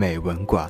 美文馆》。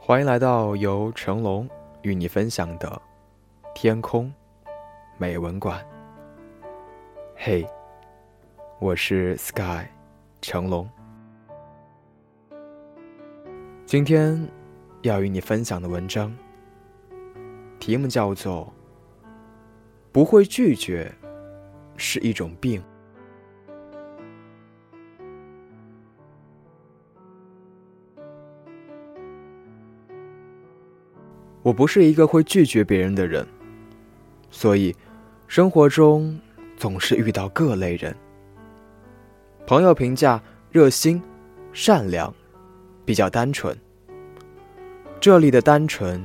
欢迎来到由成龙与你分享的《天空美文馆》。嘿，我是 Sky 成龙。今天要与你分享的文章，题目叫做《不会拒绝是一种病》。我不是一个会拒绝别人的人，所以生活中。总是遇到各类人。朋友评价热心、善良，比较单纯。这里的单纯，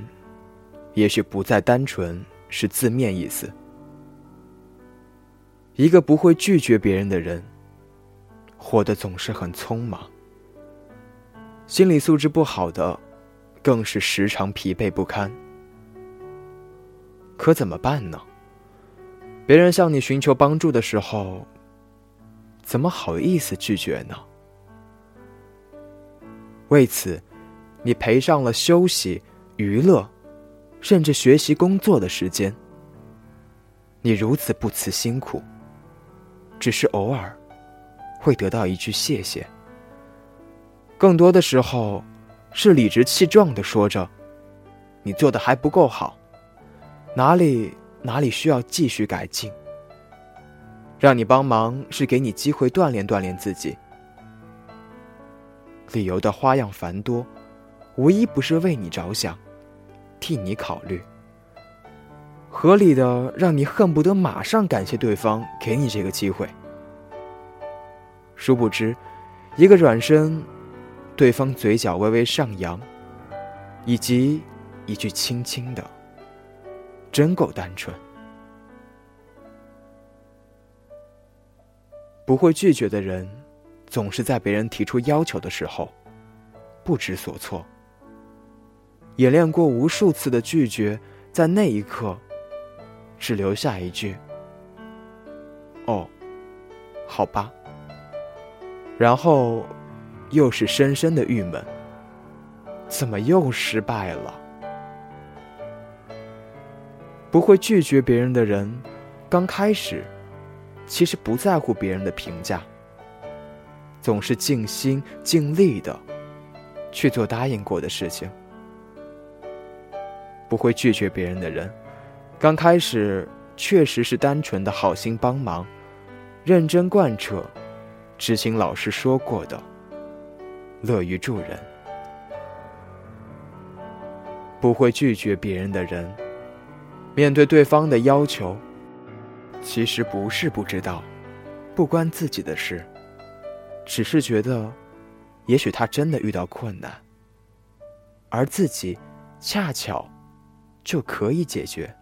也许不再单纯是字面意思。一个不会拒绝别人的人，活得总是很匆忙。心理素质不好的，更是时常疲惫不堪。可怎么办呢？别人向你寻求帮助的时候，怎么好意思拒绝呢？为此，你赔上了休息、娱乐，甚至学习、工作的时间。你如此不辞辛苦，只是偶尔会得到一句谢谢。更多的时候，是理直气壮的说着：“你做的还不够好，哪里？”哪里需要继续改进？让你帮忙是给你机会锻炼锻炼自己。理由的花样繁多，无一不是为你着想，替你考虑。合理的让你恨不得马上感谢对方给你这个机会。殊不知，一个转身，对方嘴角微微上扬，以及一句轻轻的。真够单纯，不会拒绝的人，总是在别人提出要求的时候不知所措。演练过无数次的拒绝，在那一刻，只留下一句：“哦，好吧。”然后，又是深深的郁闷，怎么又失败了？不会拒绝别人的人，刚开始其实不在乎别人的评价，总是尽心尽力的去做答应过的事情。不会拒绝别人的人，刚开始确实是单纯的好心帮忙，认真贯彻执行老师说过的，乐于助人。不会拒绝别人的人。面对对方的要求，其实不是不知道，不关自己的事，只是觉得，也许他真的遇到困难，而自己恰巧就可以解决。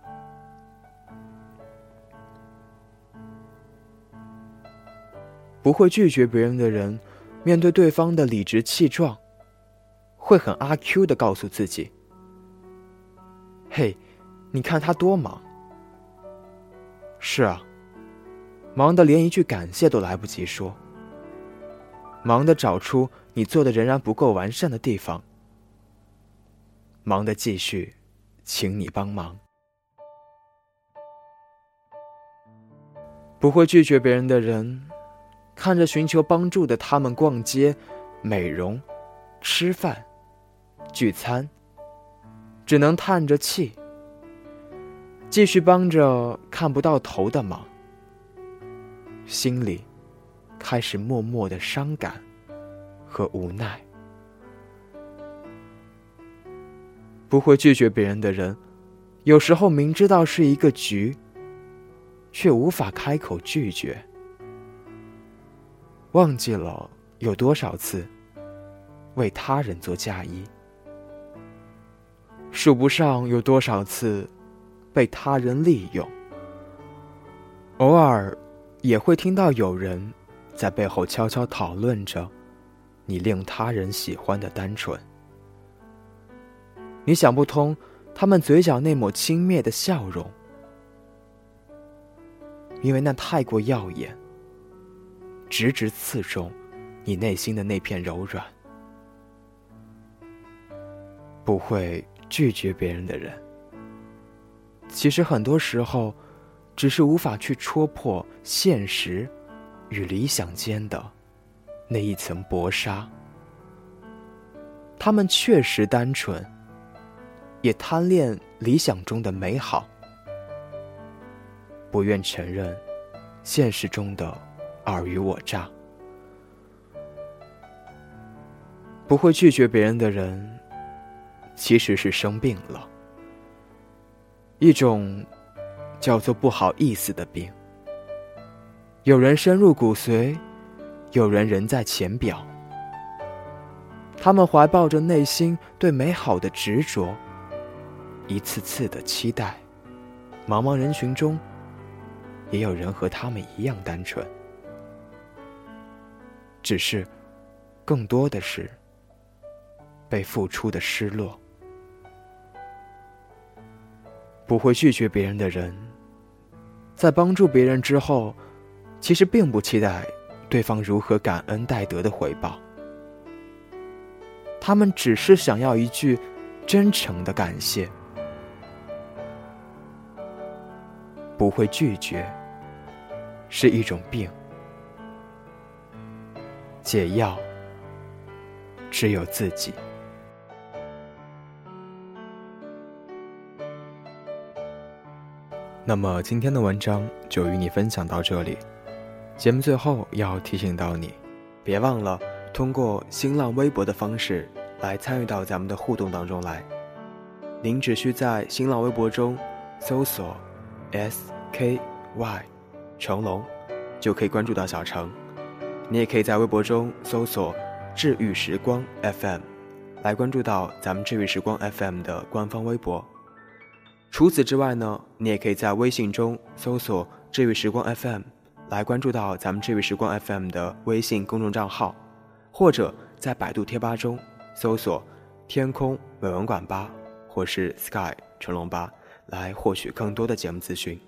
不会拒绝别人的人，面对对方的理直气壮，会很阿 Q 的告诉自己：“嘿。”你看他多忙。是啊，忙的连一句感谢都来不及说。忙的找出你做的仍然不够完善的地方。忙的继续，请你帮忙。不会拒绝别人的人，看着寻求帮助的他们逛街、美容、吃饭、聚餐，只能叹着气。继续帮着看不到头的忙，心里开始默默的伤感和无奈。不会拒绝别人的人，有时候明知道是一个局，却无法开口拒绝。忘记了有多少次为他人做嫁衣，数不上有多少次被他人利用。偶尔也会听到有人在背后悄悄讨论着你令他人喜欢的单纯。你想不通，他们嘴角那抹轻蔑的笑容，因为那太过耀眼，直直刺中你内心的那片柔软。不会拒绝别人的人，其实很多时候，只是无法去戳破现实与理想间的那一层薄纱。他们确实单纯。也贪恋理想中的美好，不愿承认现实中的尔虞我诈。不会拒绝别人的人，其实是生病了，一种叫做不好意思的病。有人深入骨髓，有人人在浅表。他们怀抱着内心对美好的执着。一次次的期待，茫茫人群中，也有人和他们一样单纯，只是，更多的是被付出的失落。不会拒绝别人的人，在帮助别人之后，其实并不期待对方如何感恩戴德的回报，他们只是想要一句真诚的感谢。不会拒绝，是一种病。解药只有自己。那么今天的文章就与你分享到这里。节目最后要提醒到你，别忘了通过新浪微博的方式来参与到咱们的互动当中来。您只需在新浪微博中搜索。S K Y，成龙，就可以关注到小程。你也可以在微博中搜索“治愈时光 FM”，来关注到咱们“治愈时光 FM” 的官方微博。除此之外呢，你也可以在微信中搜索“治愈时光 FM”，来关注到咱们“治愈时光 FM” 的微信公众账号，或者在百度贴吧中搜索“天空美文馆吧”或是 “Sky 成龙吧”。来获取更多的节目资讯。